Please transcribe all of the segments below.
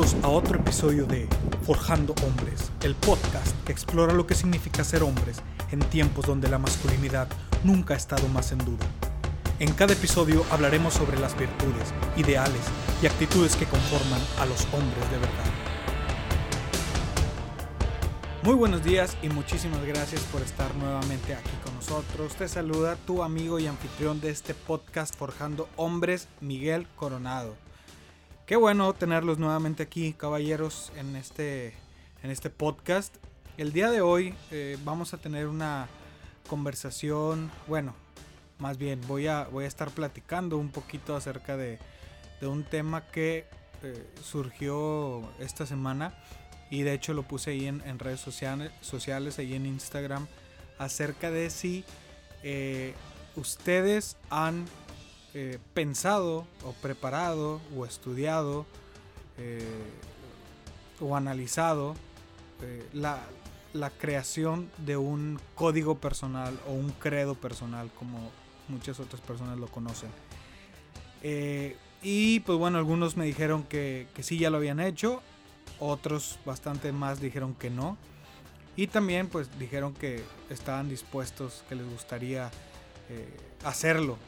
A otro episodio de Forjando Hombres, el podcast que explora lo que significa ser hombres en tiempos donde la masculinidad nunca ha estado más en duda. En cada episodio hablaremos sobre las virtudes, ideales y actitudes que conforman a los hombres de verdad. Muy buenos días y muchísimas gracias por estar nuevamente aquí con nosotros. Te saluda tu amigo y anfitrión de este podcast Forjando Hombres, Miguel Coronado. Qué bueno tenerlos nuevamente aquí, caballeros, en este, en este podcast. El día de hoy eh, vamos a tener una conversación, bueno, más bien voy a, voy a estar platicando un poquito acerca de, un tema que eh, surgió esta semana y de hecho lo puse ahí en, redes sociales, sociales, ahí en Instagram, acerca de si eh, ustedes han eh, pensado o preparado o estudiado eh, o analizado eh, la, creación de un código personal o un credo personal como muchas otras personas lo conocen. y pues bueno, algunos me dijeron que, que sí ya lo habían hecho, otros bastante más dijeron que no. Y también pues dijeron que estaban dispuestos, que les gustaría hacerlo.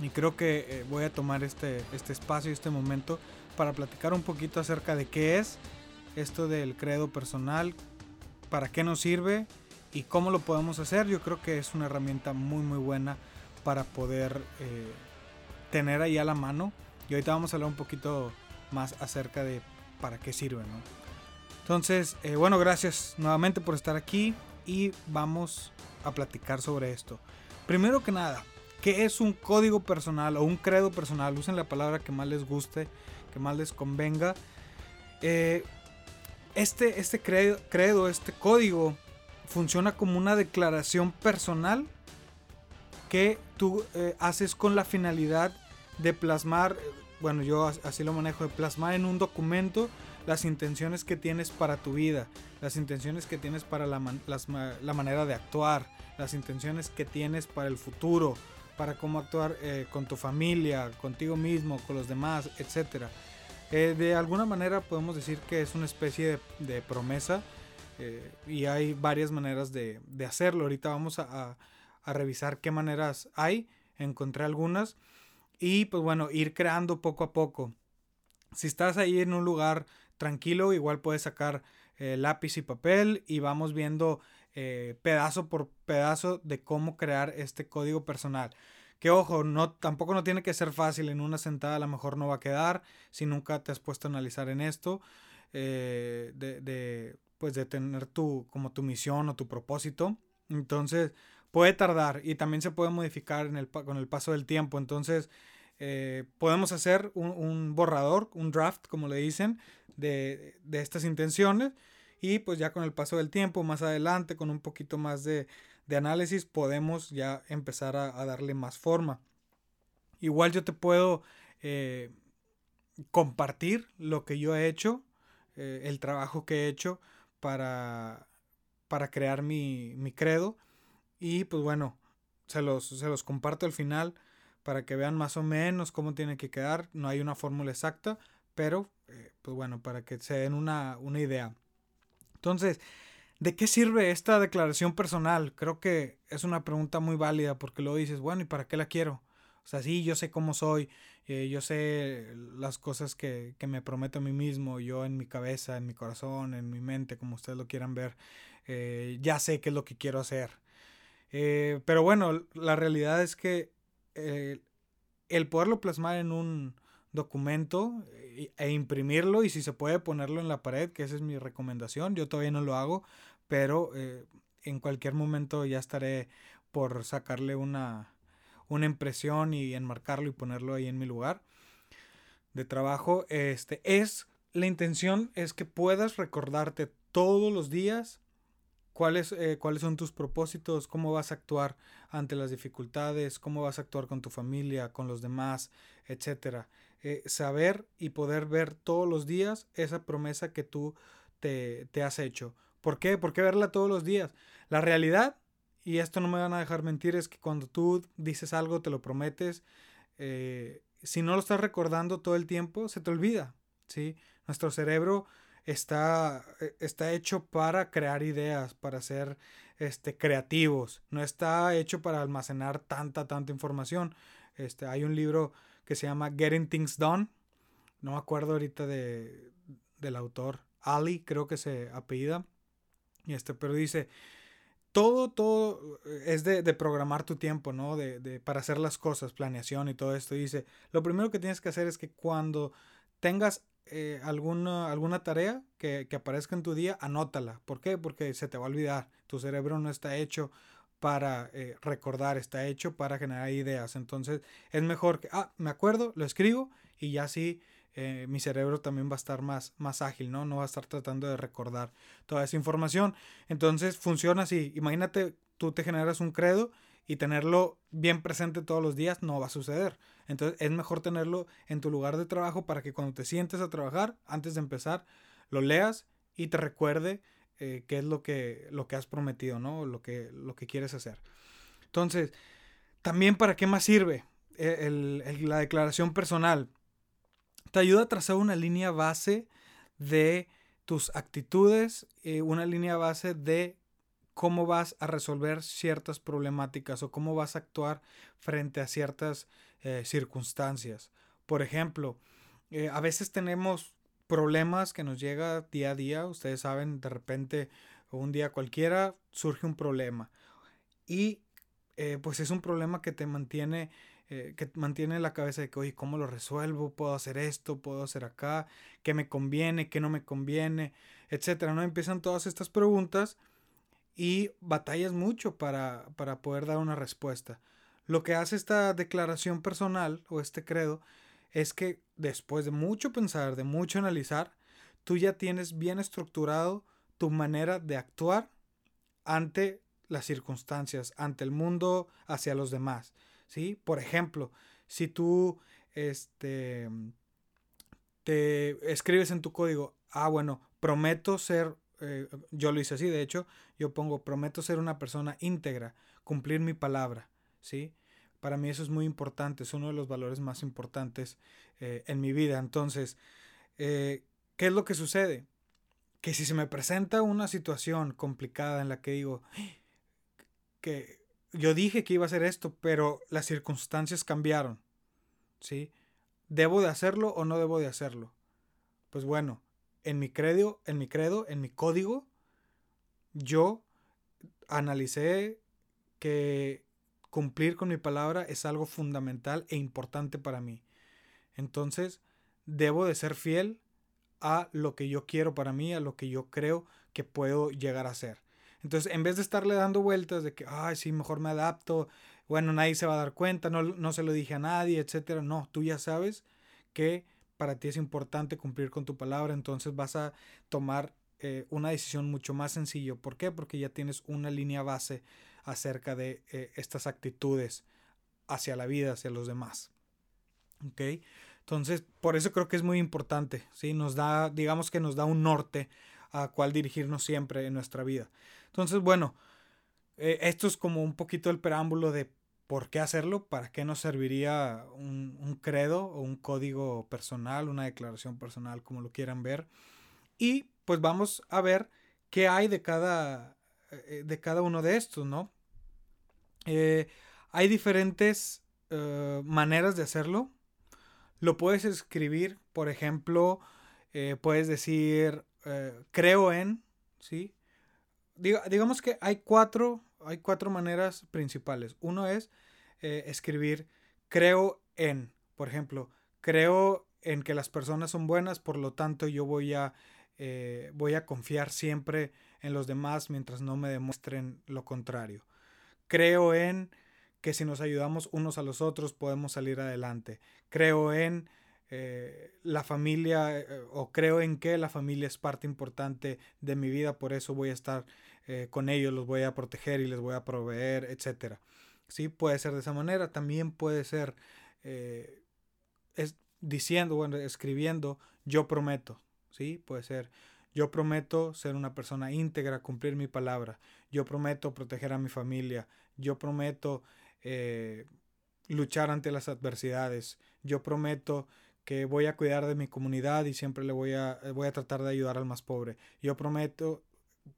Y creo que eh, voy a tomar este, este espacio y este momento para platicar un poquito acerca de qué es esto del credo personal, para qué nos sirve y cómo lo podemos hacer. Yo creo que es una herramienta muy muy buena para poder eh, tener ahí a la mano. Y ahorita vamos a hablar un poquito más acerca de para qué sirve. Entonces, eh, bueno, gracias nuevamente por estar aquí y vamos a platicar sobre esto. Primero que nada, ¿Qué es un código personal o un credo personal? Usen la palabra que más les guste, que más les convenga. Eh, este, este credo, este código, funciona como una declaración personal que tú eh, haces con la finalidad de plasmar, bueno, yo así lo manejo, de plasmar en un documento las intenciones que tienes para tu vida, las intenciones que tienes para la, la manera de actuar, las intenciones que tienes para el futuro, para cómo actuar eh, con tu familia, contigo mismo, con los demás, etc. Eh, de alguna manera podemos decir que es una especie de, promesa eh, y hay varias maneras de, hacerlo. Ahorita vamos a, revisar qué maneras hay, encontré algunas y pues bueno, ir creando poco a poco. Si estás ahí en un lugar tranquilo, igual puedes sacar lápiz y papel y vamos viendo eh, pedazo por pedazo de cómo crear este código personal. Que ojo, no, tampoco no tiene que ser fácil, en una sentada a lo mejor no va a quedar, si nunca te has puesto a analizar en esto, eh, de, pues tener tu, como tu misión o tu propósito. Entonces, puede tardar y también se puede modificar con el paso del tiempo. Entonces, eh, podemos hacer un, borrador, un draft, como le dicen, de estas intenciones y pues ya con el paso del tiempo, más adelante, con un poquito más de, análisis, podemos ya empezar a, darle más forma. Igual yo te puedo eh, compartir lo que yo he hecho, eh, el trabajo que he hecho para, para crear mi, credo. Y pues bueno, se los, se los comparto al final para que vean más o menos cómo tiene que quedar. No hay una fórmula exacta, pero eh, pues bueno, para que se den una, una idea. Entonces, ¿de qué sirve esta declaración personal? Creo que es una pregunta muy válida porque luego dices, bueno, ¿y para qué la quiero? O sea, sí, yo sé cómo soy, eh, yo sé las cosas que, me prometo a mí mismo, yo en mi cabeza, en mi corazón, en mi mente, como ustedes lo quieran ver, eh, ya sé qué es lo que quiero hacer. Eh, pero bueno, la realidad es que el poderlo plasmar en un, documento eh, e imprimirlo y si se puede ponerlo en la pared, que esa es mi recomendación. Yo todavía no lo hago, pero eh, en cualquier momento ya estaré por sacarle una, una impresión y enmarcarlo y ponerlo ahí en mi lugar de trabajo. Este es la intención es que puedas recordarte todos los días cuáles, eh, cuáles son tus propósitos, cómo vas a actuar ante las dificultades, cómo vas a actuar con tu familia, con los demás, etcétera. Eh, saber y poder ver todos los días esa promesa que tú te, has hecho. ¿Por qué? ¿Por qué verla todos los días? La realidad, y esto no me van a dejar mentir, es que cuando tú dices algo, te lo prometes, eh, si no lo estás recordando todo el tiempo, se te olvida. ¿sí? Nuestro cerebro está, eh, está hecho para crear ideas, para ser este, creativos. No está hecho para almacenar tanta, tanta información. Este, hay un libro que se llama Getting Things Done. No me acuerdo ahorita de, del autor. Ali, creo que se apellida. Y este, pero dice, todo, todo es de, programar tu tiempo, ¿no? De, para hacer las cosas, planeación y todo esto. Dice, lo primero que tienes que hacer es que cuando tengas eh, alguna, alguna tarea que, aparezca en tu día, anótala. ¿Por qué? Porque se te va a olvidar. Tu cerebro no está hecho para eh, recordar, está hecho para generar ideas. Entonces es mejor que, ah, me acuerdo, lo escribo y ya así eh, mi cerebro también va a estar más, más ágil, ¿no? No va a estar tratando de recordar toda esa información. Entonces funciona así. Imagínate, tú te generas un credo y tenerlo bien presente todos los días no va a suceder. Entonces es mejor tenerlo en tu lugar de trabajo para que cuando te sientes a trabajar, antes de empezar, lo leas y te recuerde eh, qué es lo que, lo que has prometido, ¿no? Lo que, lo que quieres hacer. Entonces, también para qué más sirve eh, la declaración personal. Te ayuda a trazar una línea base de tus actitudes, eh, una línea base de cómo vas a resolver ciertas problemáticas o cómo vas a actuar frente a ciertas eh, circunstancias. Por ejemplo, eh, a veces tenemos problemas que nos llega día a día. Ustedes saben, de repente, un día cualquiera surge un problema. Y eh, pues es un problema que te mantiene, que mantiene la cabeza de que, oye, ¿cómo lo resuelvo? ¿Puedo hacer esto? ¿Puedo hacer acá? ¿Qué me conviene? ¿Qué no me conviene? Etcétera, ¿no? Empiezan todas estas preguntas y batallas mucho para, para poder dar una respuesta. Lo que hace esta declaración personal o este credo es que después de mucho pensar, de mucho analizar, tú ya tienes bien estructurado tu manera de actuar ante las circunstancias, ante el mundo, hacia los demás. ¿sí? Por ejemplo, si tú este, te escribes en tu código, ah, bueno, prometo ser eh, yo lo hice así, de hecho, yo pongo, prometo ser una persona íntegra, cumplir mi palabra, ¿sí? Para mí eso es muy importante, es uno de los valores más importantes eh, en mi vida. Entonces, eh, ¿qué es lo que sucede? Que si se me presenta una situación complicada en la que digo, que yo dije que iba a hacer esto, pero las circunstancias cambiaron, ¿sí? ¿Debo de hacerlo o no debo de hacerlo? Pues bueno, en mi credo, en mi credo, en mi código, yo analicé que cumplir con mi palabra es algo fundamental e importante para mí. Entonces, debo de ser fiel a lo que yo quiero para mí, a lo que yo creo que puedo llegar a ser. Entonces, en vez de estarle dando vueltas de que, ay, sí, mejor me adapto, bueno, nadie se va a dar cuenta, no, no se lo dije a nadie, etcétera. No, tú ya sabes que para ti es importante cumplir con tu palabra, entonces vas a tomar eh, una decisión mucho más sencillo. ¿Por qué? Porque ya tienes una línea base acerca de eh, estas actitudes hacia la vida, hacia los demás. ¿Ok? Entonces, por eso creo que es muy importante, ¿sí? Nos da, digamos que nos da un norte a cuál dirigirnos siempre en nuestra vida. Entonces, bueno, eh, esto es como un poquito el preámbulo de ¿Por qué hacerlo? ¿Para qué nos serviría un, credo o un código personal, una declaración personal, como lo quieran ver? Y pues vamos a ver qué hay de cada, eh, de cada uno de estos, ¿no? Eh, hay diferentes eh, maneras de hacerlo. Lo puedes escribir, por ejemplo, puedes decir creo en, ¿sí? digamos que hay cuatro hay cuatro maneras principales. Uno es eh, escribir creo en, por ejemplo, creo en que las personas son buenas, por lo tanto yo voy a, eh, voy a confiar siempre en los demás mientras no me demuestren lo contrario. Creo en que si nos ayudamos unos a los otros podemos salir adelante. Creo en eh, la familia o creo en que la familia es parte importante de mi vida, por eso voy a estar eh, con ellos, los voy a proteger y les voy a proveer, etc. Sí, puede ser de esa manera. También puede ser eh, es diciendo, bueno, escribiendo, yo prometo. Sí, puede ser. Yo prometo ser una persona íntegra, cumplir mi palabra. Yo prometo proteger a mi familia. Yo prometo eh, luchar ante las adversidades. Yo prometo que voy a cuidar de mi comunidad y siempre le voy a, voy a tratar de ayudar al más pobre. Yo prometo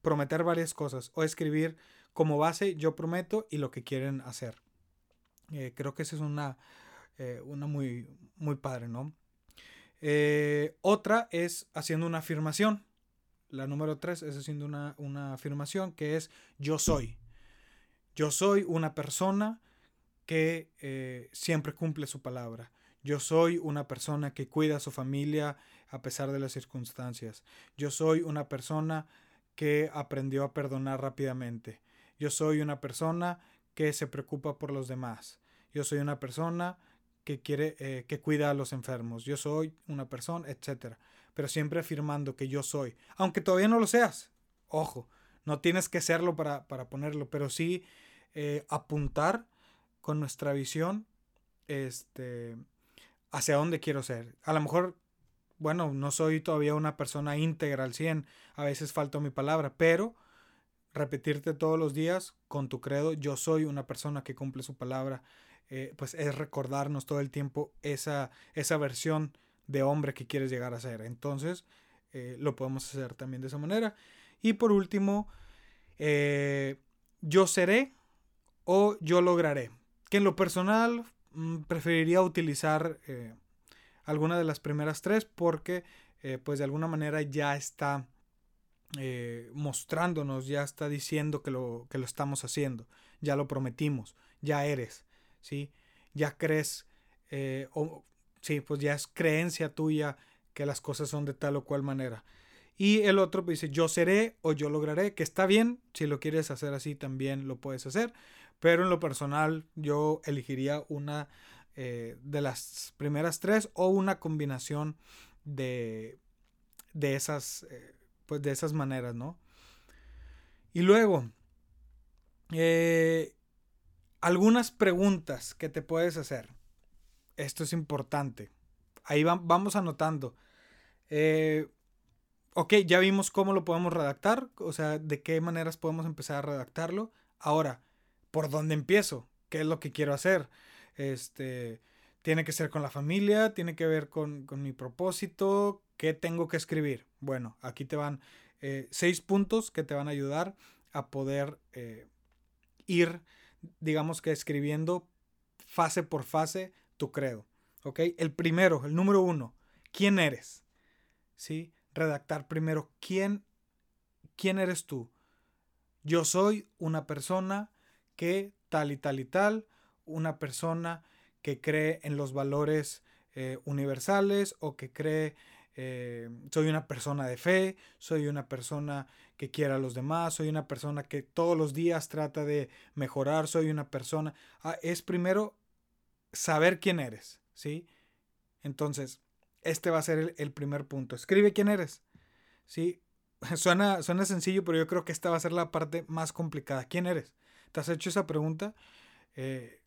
prometer varias cosas o escribir como base yo prometo y lo que quieren hacer. Eh, creo que esa es una, eh, una muy, muy padre, ¿no? Eh, otra es haciendo una afirmación. La número tres es haciendo una, una afirmación que es yo soy. Yo soy una persona que siempre cumple su palabra. Yo soy una persona que cuida a su familia a pesar de las circunstancias. Yo soy una persona que aprendió a perdonar rápidamente. Yo soy una persona que se preocupa por los demás. Yo soy una persona que quiere, eh, que cuida a los enfermos. Yo soy una persona, etc. Pero siempre afirmando que yo soy. Aunque todavía no lo seas. Ojo, no tienes que serlo para, ponerlo, pero sí eh, apuntar con nuestra visión este, hacia dónde quiero ser. A lo mejor, bueno, no soy todavía una persona íntegra al 100, a veces falta mi palabra, pero repetirte todos los días con tu credo, yo soy una persona que cumple su palabra, eh, pues es recordarnos todo el tiempo esa, esa versión de hombre que quieres llegar a ser. Entonces, eh, lo podemos hacer también de esa manera. Y por último, eh, yo seré o yo lograré. Que en lo personal Mm, preferiría utilizar eh, alguna de las primeras tres porque pues de alguna manera ya está mostrándonos, ya está diciendo que lo, que lo estamos haciendo, ya lo prometimos, ya eres, ¿sí? Ya crees, o sí, pues ya es creencia tuya que las cosas son de tal o cual manera. Y el otro pues, dice, yo seré o yo lograré, que está bien, si lo quieres hacer así también lo puedes hacer, pero en lo personal, yo elegiría una eh, de las primeras tres o una combinación de, de, esas, eh, pues de esas maneras, ¿no? Y luego, eh, algunas preguntas que te puedes hacer. Esto es importante. Ahí vamos anotando. ok, ya vimos cómo lo podemos redactar, o sea, de qué maneras podemos empezar a redactarlo. Ahora, por dónde empiezo, qué es lo que quiero hacer. Este, tiene que ser con la familia, tiene que ver con, mi propósito, qué tengo que escribir. Bueno, aquí te van eh, seis puntos que te van a ayudar a poder eh, ir, digamos que escribiendo fase por fase tu credo. ¿Ok? El primero, el número uno, ¿quién eres? ¿Sí? Redactar primero, ¿quién, quién eres tú? Yo soy una persona que tal y tal y tal, una persona que cree en los valores eh, universales o que cree eh, soy una persona de fe, soy una persona que quiere a los demás, soy una persona que todos los días trata de mejorar, soy una persona... Ah, es primero saber quién eres, ¿sí? Entonces, este va a ser el, primer punto. Escribe quién eres, ¿sí? Suena, suena sencillo, pero yo creo que esta va a ser la parte más complicada. ¿Quién eres? ¿Te has hecho esa pregunta? Eh,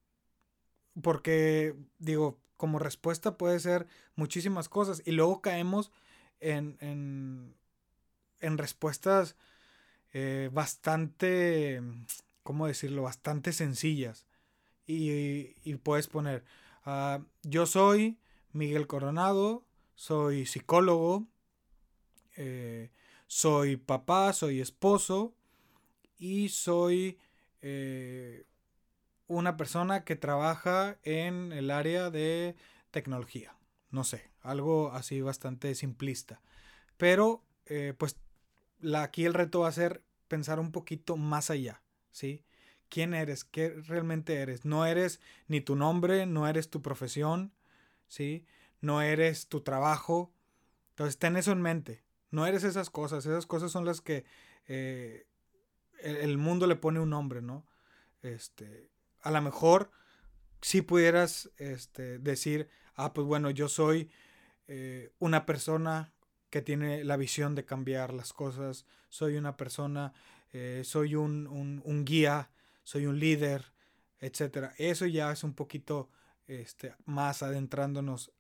porque, digo, como respuesta puede ser muchísimas cosas y luego caemos en, en, respuestas eh, bastante, ¿cómo decirlo? Bastante sencillas. Y, puedes poner, ah, yo soy Miguel Coronado, soy psicólogo, eh, soy papá, soy esposo y soy eh, una persona que trabaja en el área de tecnología. No sé, algo así bastante simplista. Pero, eh, pues, aquí el reto va a ser pensar un poquito más allá, ¿sí? ¿Quién eres? ¿Qué realmente eres? No eres ni tu nombre, no eres tu profesión, ¿sí? No eres tu trabajo. Entonces, ten eso en mente. No eres esas cosas. Esas cosas son las que eh, el mundo le pone un nombre, ¿no? Este, a lo mejor si pudieras este, decir, ah, pues bueno, yo soy eh, una persona que tiene la visión de cambiar las cosas, soy una persona, eh, soy un, un, guía, soy un líder, etc. Eso ya es un poquito este, más adentrándonos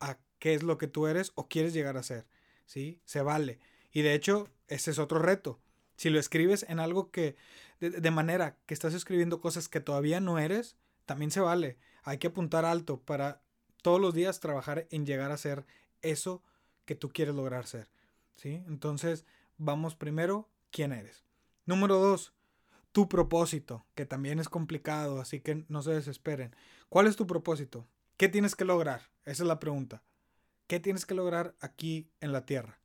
a qué es lo que tú eres o quieres llegar a ser, ¿sí? Se vale. Y de hecho, ese es otro reto. Si lo escribes en algo que, de, manera que estás escribiendo cosas que todavía no eres, también se vale. Hay que apuntar alto para todos los días trabajar en llegar a ser eso que tú quieres lograr ser. ¿sí? Entonces, vamos primero, ¿quién eres? Número dos, tu propósito, que también es complicado, así que no se desesperen. ¿Cuál es tu propósito? ¿Qué tienes que lograr? Esa es la pregunta. ¿Qué tienes que lograr aquí en la Tierra?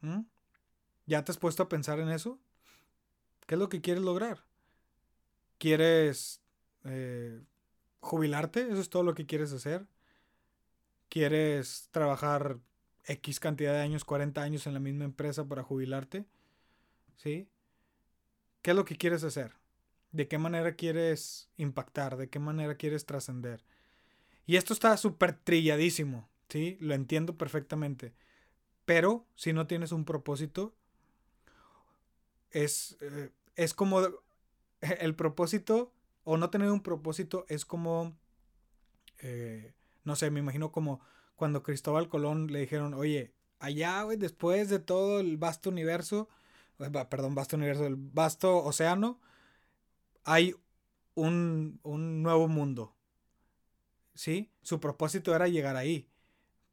¿Mm? ¿Ya te has puesto a pensar en eso? ¿Qué es lo que quieres lograr? ¿Quieres eh, jubilarte? ¿Eso es todo lo que quieres hacer? ¿Quieres trabajar X cantidad de años, 40 años en la misma empresa para jubilarte? ¿Sí? ¿Qué es lo que quieres hacer? ¿De qué manera quieres impactar? ¿De qué manera quieres trascender? Y esto está súper trilladísimo, ¿sí? Lo entiendo perfectamente. Pero si no tienes un propósito, es, eh, es como el propósito o no tener un propósito es como, eh, no sé, me imagino como cuando Cristóbal Colón le dijeron, oye, allá, después de todo el vasto universo, perdón, vasto universo, el vasto océano, hay un, un nuevo mundo. ¿Sí? Su propósito era llegar ahí.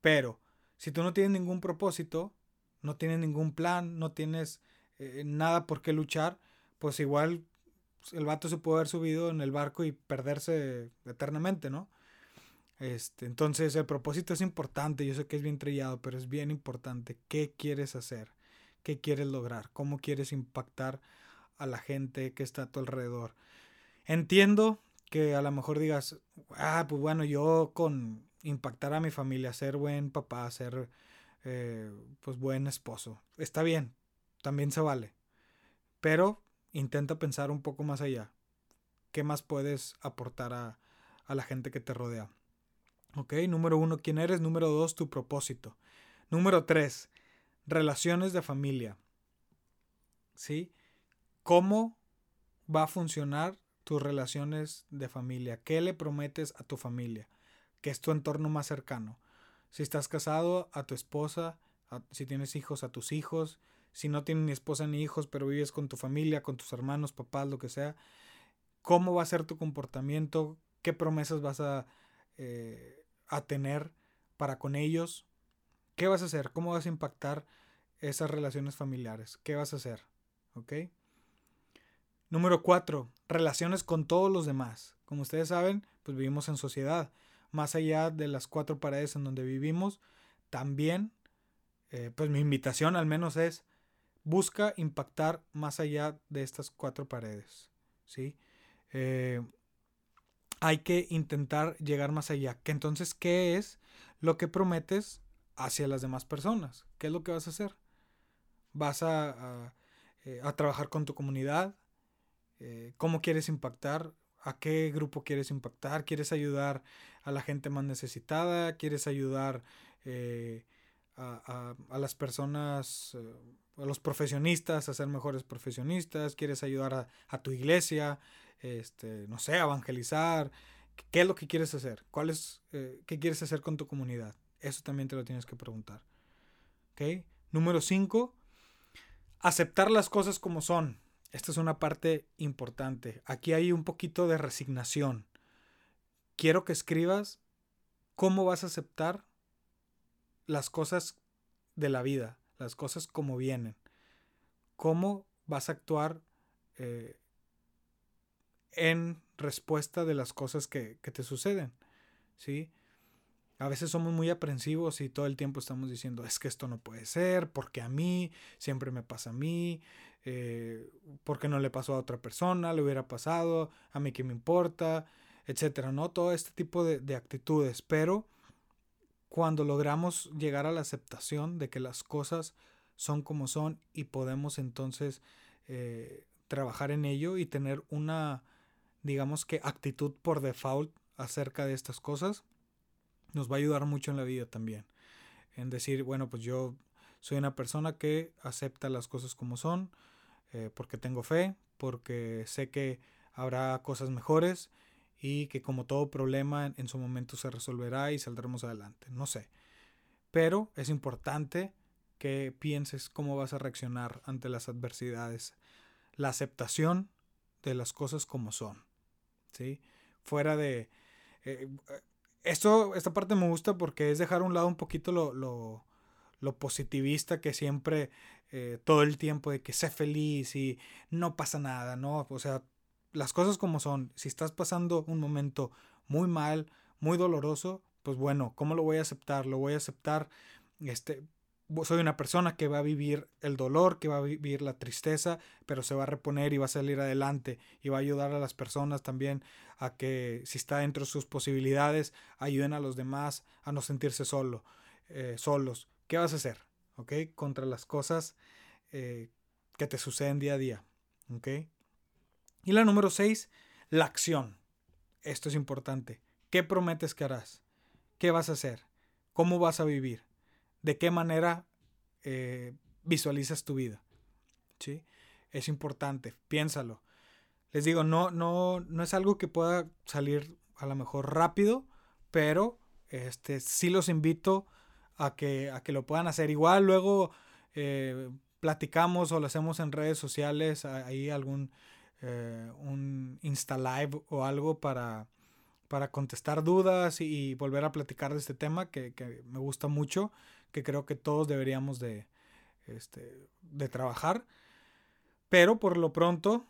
Pero si tú no tienes ningún propósito, no tienes ningún plan, no tienes eh, nada por qué luchar, pues igual el vato se puede haber subido en el barco y perderse eternamente, ¿no? Este, entonces el propósito es importante, yo sé que es bien trillado, pero es bien importante. ¿Qué quieres hacer? ¿Qué quieres lograr? ¿Cómo quieres impactar a la gente que está a tu alrededor? Entiendo que a lo mejor digas, ah, pues bueno, yo con impactar a mi familia, ser buen papá, ser eh, pues buen esposo, está bien, también se vale. Pero intenta pensar un poco más allá. ¿Qué más puedes aportar a, a la gente que te rodea? Ok, número uno, ¿quién eres? Número dos, tu propósito. Número tres, relaciones de familia. ¿Sí? ¿Cómo va a funcionar tus relaciones de familia? ¿Qué le prometes a tu familia? Que es tu entorno más cercano. Si estás casado, a tu esposa, si tienes hijos, a tus hijos, si no tienes ni esposa ni hijos, pero vives con tu familia, con tus hermanos, papás, lo que sea, cómo va a ser tu comportamiento, qué promesas vas a, eh, a tener para con ellos, qué vas a hacer, cómo vas a impactar esas relaciones familiares, qué vas a hacer, ¿ok? Número cuatro, relaciones con todos los demás. Como ustedes saben, pues vivimos en sociedad. Más allá de las cuatro paredes en donde vivimos, también, eh, pues mi invitación al menos es busca impactar más allá de estas cuatro paredes. ¿sí? Eh, hay que intentar llegar más allá. Que entonces, ¿qué es lo que prometes hacia las demás personas? ¿Qué es lo que vas a hacer? ¿Vas a, eh, trabajar con tu comunidad? Eh, ¿Cómo quieres impactar? ¿A qué grupo quieres impactar? ¿Quieres ayudar a la gente más necesitada? ¿Quieres ayudar a, a, las personas a los profesionistas a ser mejores profesionistas, quieres ayudar a, tu iglesia, este, no sé, evangelizar, ¿qué es lo que quieres hacer? ¿Cuál es, eh, ¿Qué quieres hacer con tu comunidad? Eso también te lo tienes que preguntar. ¿Okay? Número 5, aceptar las cosas como son. Esta es una parte importante. Aquí hay un poquito de resignación. Quiero que escribas cómo vas a aceptar las cosas de la vida las cosas como vienen. ¿Cómo vas a actuar eh, en respuesta de las cosas que, te suceden? ¿Sí? A veces somos muy aprensivos y todo el tiempo estamos diciendo, es que esto no puede ser, porque a mí, siempre me pasa a mí, eh, porque no le pasó a otra persona, le hubiera pasado, a mí que me importa, etcétera, ¿no? Todo este tipo de, de actitudes, pero cuando logramos llegar a la aceptación de que las cosas son como son y podemos entonces eh, trabajar en ello y tener una, digamos que, actitud por default acerca de estas cosas, nos va a ayudar mucho en la vida también. En decir, bueno, pues yo soy una persona que acepta las cosas como son, eh, porque tengo fe, porque sé que habrá cosas mejores y que como todo problema en, su momento se resolverá y saldremos adelante. No sé. Pero es importante que pienses cómo vas a reaccionar ante las adversidades. La aceptación de las cosas como son. ¿sí? Fuera de... Eh, esto, esta parte me gusta porque es dejar a un lado un poquito lo, lo, positivista que siempre, eh, todo el tiempo de que sé feliz y no pasa nada, ¿no? O sea, las cosas como son. Si estás pasando un momento muy mal, muy doloroso, pues bueno, ¿cómo lo voy a aceptar? Lo voy a aceptar, este, soy una persona que va a vivir el dolor, que va a vivir la tristeza, pero se va a reponer y va a salir adelante y va a ayudar a las personas también a que si está dentro de sus posibilidades, ayuden a los demás a no sentirse solo, eh, solos. ¿Qué vas a hacer? ¿Ok? Contra las cosas eh, que te suceden día a día. ¿Ok? Y la número 6, la acción. Esto es importante. ¿Qué prometes que harás? ¿Qué vas a hacer? ¿Cómo vas a vivir? ¿De qué manera eh, visualizas tu vida? ¿Sí? Es importante, piénsalo. Les digo, no, no, no es algo que pueda salir a lo mejor rápido, pero este, sí los invito a que, a que lo puedan hacer. Igual luego eh, platicamos o lo hacemos en redes sociales, ahí algún eh, un Insta Live o algo para, para contestar dudas y, volver a platicar de este tema que, me gusta mucho, que creo que todos deberíamos de, este, de trabajar. Pero por lo pronto,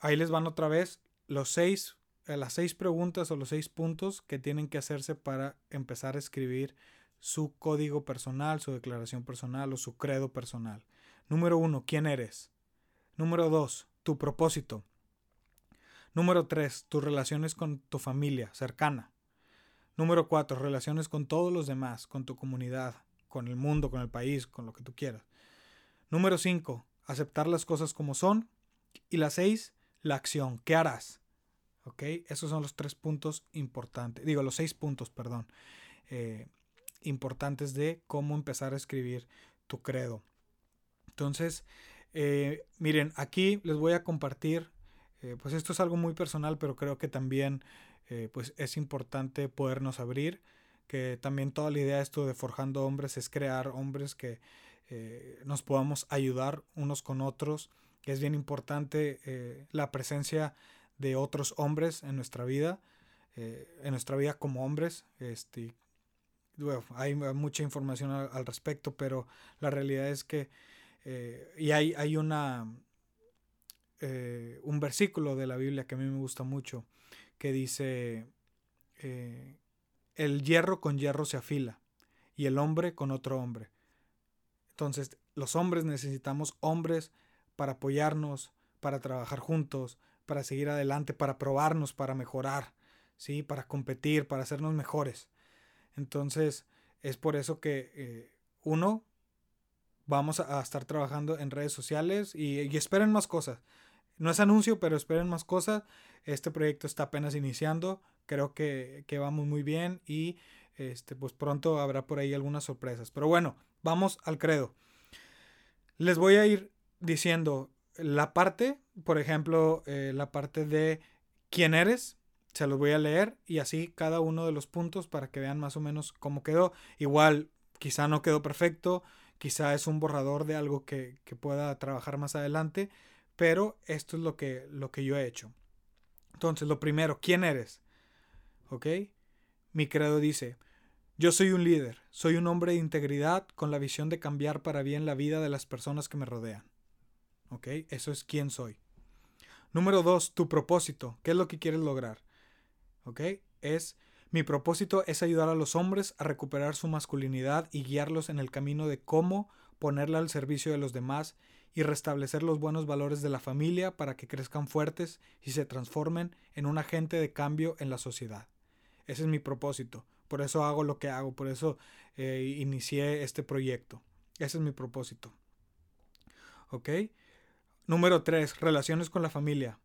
ahí les van otra vez los seis, eh, las seis preguntas o los seis puntos que tienen que hacerse para empezar a escribir su código personal, su declaración personal o su credo personal. Número uno, ¿quién eres? Número dos, tu propósito. Número 3. Tus relaciones con tu familia cercana. Número 4. Relaciones con todos los demás, con tu comunidad, con el mundo, con el país, con lo que tú quieras. Número 5. Aceptar las cosas como son. Y la 6. La acción. ¿Qué harás? ¿Ok? Esos son los tres puntos importantes. Digo, los seis puntos, perdón. Eh, importantes de cómo empezar a escribir tu credo. Entonces, eh, miren, aquí les voy a compartir eh, pues esto es algo muy personal, pero creo que también pues es importante podernos abrir, que también toda la idea de esto de Forjando Hombres es crear hombres que eh, nos podamos ayudar unos con otros. Es bien importante la presencia de otros hombres en nuestra vida, en nuestra vida como hombres. Este, hay mucha información al, respecto, pero la realidad es que y hay, hay una eh, un versículo de la Biblia que a mí me gusta mucho, que dice, eh, el hierro con hierro se afila y el hombre con otro hombre. Entonces, los hombres necesitamos hombres para apoyarnos, para trabajar juntos, para seguir adelante, para probarnos, para mejorar, ¿sí? para competir, para hacernos mejores. Entonces, es por eso que eh, uno, vamos a, estar trabajando en redes sociales y, y esperen más cosas. No es anuncio, pero esperen más cosas. Este proyecto está apenas iniciando. Creo que, que vamos muy bien y este, pues pronto habrá por ahí algunas sorpresas. Pero bueno, vamos al credo. Les voy a ir diciendo la parte, por ejemplo, eh, la parte de quién eres. Se los voy a leer y así cada uno de los puntos para que vean más o menos cómo quedó. Igual, quizá no quedó perfecto, quizá es un borrador de algo que, que pueda trabajar más adelante pero esto es lo que, lo que yo he hecho. Entonces, lo primero, ¿quién eres? ¿Ok? Mi credo dice, yo soy un líder, soy un hombre de integridad con la visión de cambiar para bien la vida de las personas que me rodean. ¿Ok? Eso es quién soy. Número dos, tu propósito. ¿Qué es lo que quieres lograr? ¿Ok? Es, mi propósito es ayudar a los hombres a recuperar su masculinidad y guiarlos en el camino de cómo ponerla al servicio de los demás y restablecer los buenos valores de la familia para que crezcan fuertes y se transformen en un agente de cambio en la sociedad. Ese es mi propósito. Por eso hago lo que hago, por eso eh, inicié este proyecto. Ese es mi propósito. ¿Ok? Número 3. Relaciones con la familia.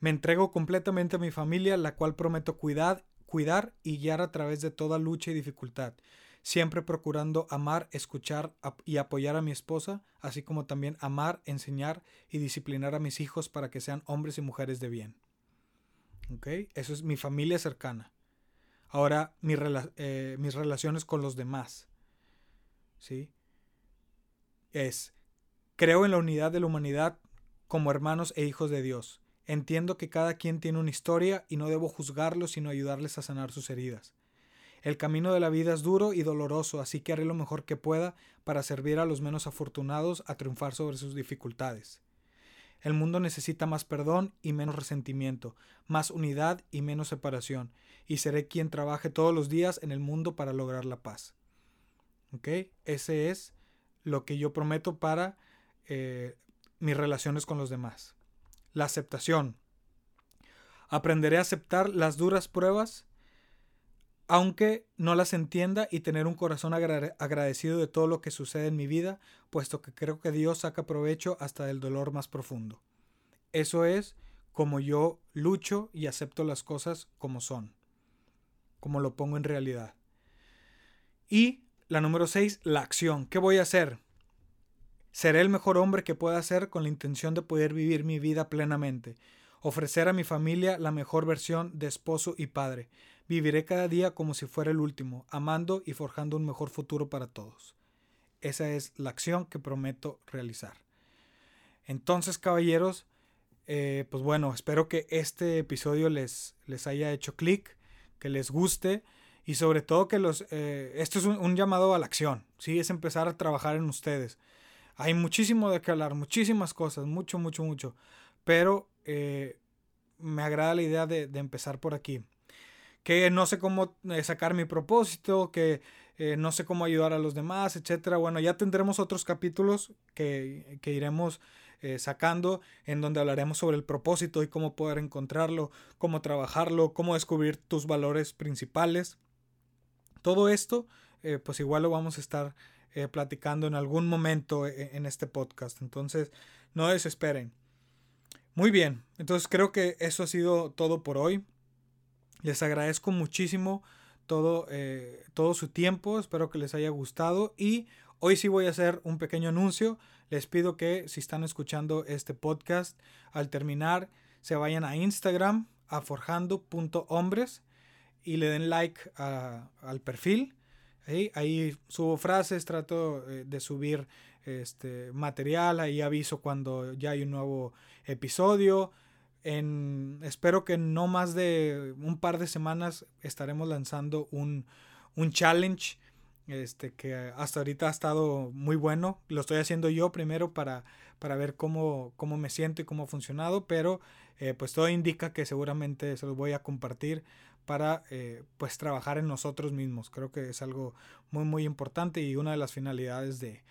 Me entrego completamente a mi familia, la cual prometo cuidar, cuidar y guiar a través de toda lucha y dificultad siempre procurando amar, escuchar y apoyar a mi esposa, así como también amar, enseñar y disciplinar a mis hijos para que sean hombres y mujeres de bien. ¿Ok? Eso es mi familia cercana. Ahora, eh, mis relaciones con los demás. ¿Sí? Es, creo en la unidad de la humanidad como hermanos e hijos de Dios. Entiendo que cada quien tiene una historia y no debo juzgarlos sino ayudarles a sanar sus heridas. El camino de la vida es duro y doloroso, así que haré lo mejor que pueda para servir a los menos afortunados a triunfar sobre sus dificultades. El mundo necesita más perdón y menos resentimiento, más unidad y menos separación, y seré quien trabaje todos los días en el mundo para lograr la paz. ¿Ok? Ese es lo que yo prometo para eh, mis relaciones con los demás. La aceptación. Aprenderé a aceptar las duras pruebas, aunque no las entienda, y tener un corazón agradecido de todo lo que sucede en mi vida, puesto que creo que Dios saca provecho hasta del dolor más profundo. Eso es como yo lucho y acepto las cosas como son, como lo pongo en realidad. Y la número 6, la acción. ¿Qué voy a hacer? Seré el mejor hombre que pueda ser con la intención de poder vivir mi vida plenamente, ofrecer a mi familia la mejor versión de esposo y padre. Viviré cada día como si fuera el último, amando y forjando un mejor futuro para todos. Esa es la acción que prometo realizar. Entonces, caballeros, eh, pues bueno, espero que este episodio les, les haya hecho clic, que les guste y sobre todo que los... Eh, esto es un, llamado a la acción, ¿sí? Es empezar a trabajar en ustedes. Hay muchísimo de qué hablar, muchísimas cosas, mucho, mucho, mucho. Pero eh, me agrada la idea de, empezar por aquí. Que no sé cómo eh, sacar mi propósito, que eh, no sé cómo ayudar a los demás, etcétera. Bueno, ya tendremos otros capítulos que, iremos sacando en donde hablaremos sobre el propósito y cómo poder encontrarlo, cómo trabajarlo, cómo descubrir tus valores principales. Todo esto, pues igual lo vamos a estar platicando en algún momento en este podcast. Entonces, no desesperen. Muy bien, entonces creo que eso ha sido todo por hoy. Les agradezco muchísimo todo, eh, todo su tiempo, espero que les haya gustado y hoy sí voy a hacer un pequeño anuncio. Les pido que si están escuchando este podcast, al terminar se vayan a Instagram, a forjando.hombres y le den like al perfil Ahí subo frases, trato eh, de subir este material, ahí aviso cuando ya hay un nuevo episodio. En, espero que no más de un par de semanas estaremos lanzando un, un challenge este, que hasta ahorita ha estado muy bueno. Lo estoy haciendo yo primero para, para ver cómo, cómo me siento y cómo ha funcionado, pero eh, pues todo indica que seguramente se los voy a compartir para eh, pues trabajar en nosotros mismos. Creo que es algo muy muy importante y una de las finalidades de,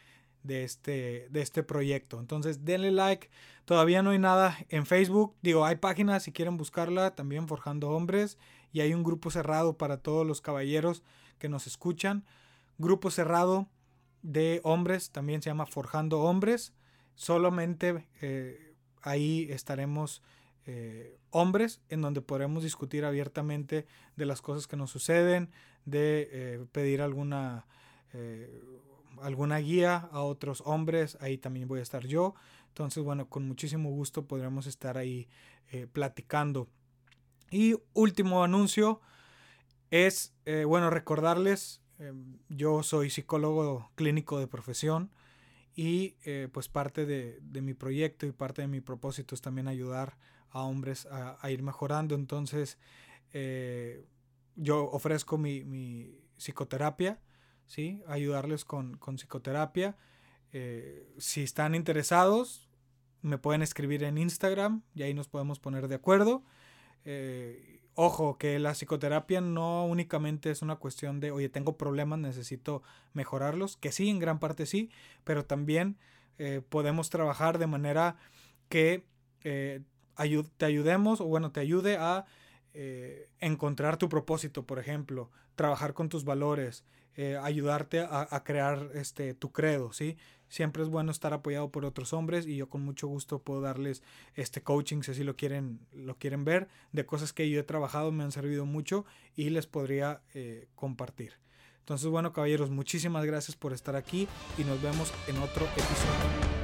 este, de este proyecto. Entonces denle like. Todavía no hay nada en Facebook. Digo, hay páginas si quieren buscarla, también Forjando Hombres. Y hay un grupo cerrado para todos los caballeros que nos escuchan. Grupo cerrado de hombres, también se llama Forjando Hombres. Solamente eh, ahí estaremos eh, hombres en donde podremos discutir abiertamente de las cosas que nos suceden, de eh, pedir alguna, eh, alguna guía a otros hombres, ahí también voy a estar yo. Entonces, bueno, con muchísimo gusto podremos estar ahí platicando. Y último anuncio es, bueno, recordarles, yo soy psicólogo clínico de profesión y pues parte de, de mi proyecto y parte de mi propósito es también ayudar a hombres a, ir mejorando. Entonces, eh, yo ofrezco mi, psicoterapia, ¿sí? Ayudarles con, psicoterapia. Eh, si están interesados, me pueden escribir en Instagram y ahí nos podemos poner de acuerdo. Eh, ojo, que la psicoterapia no únicamente es una cuestión de, oye, tengo problemas, necesito mejorarlos, que sí, en gran parte sí, pero también podemos trabajar de manera que te ayudemos o bueno, te ayude a eh, encontrar tu propósito, por ejemplo, trabajar con tus valores, eh, ayudarte a, crear este, tu credo, ¿sí? Siempre es bueno estar apoyado por otros hombres y yo con mucho gusto puedo darles este coaching si así lo quieren, lo quieren ver, de cosas que yo he trabajado, me han servido mucho y les podría eh, compartir. Entonces, bueno, caballeros, muchísimas gracias por estar aquí y nos vemos en otro episodio.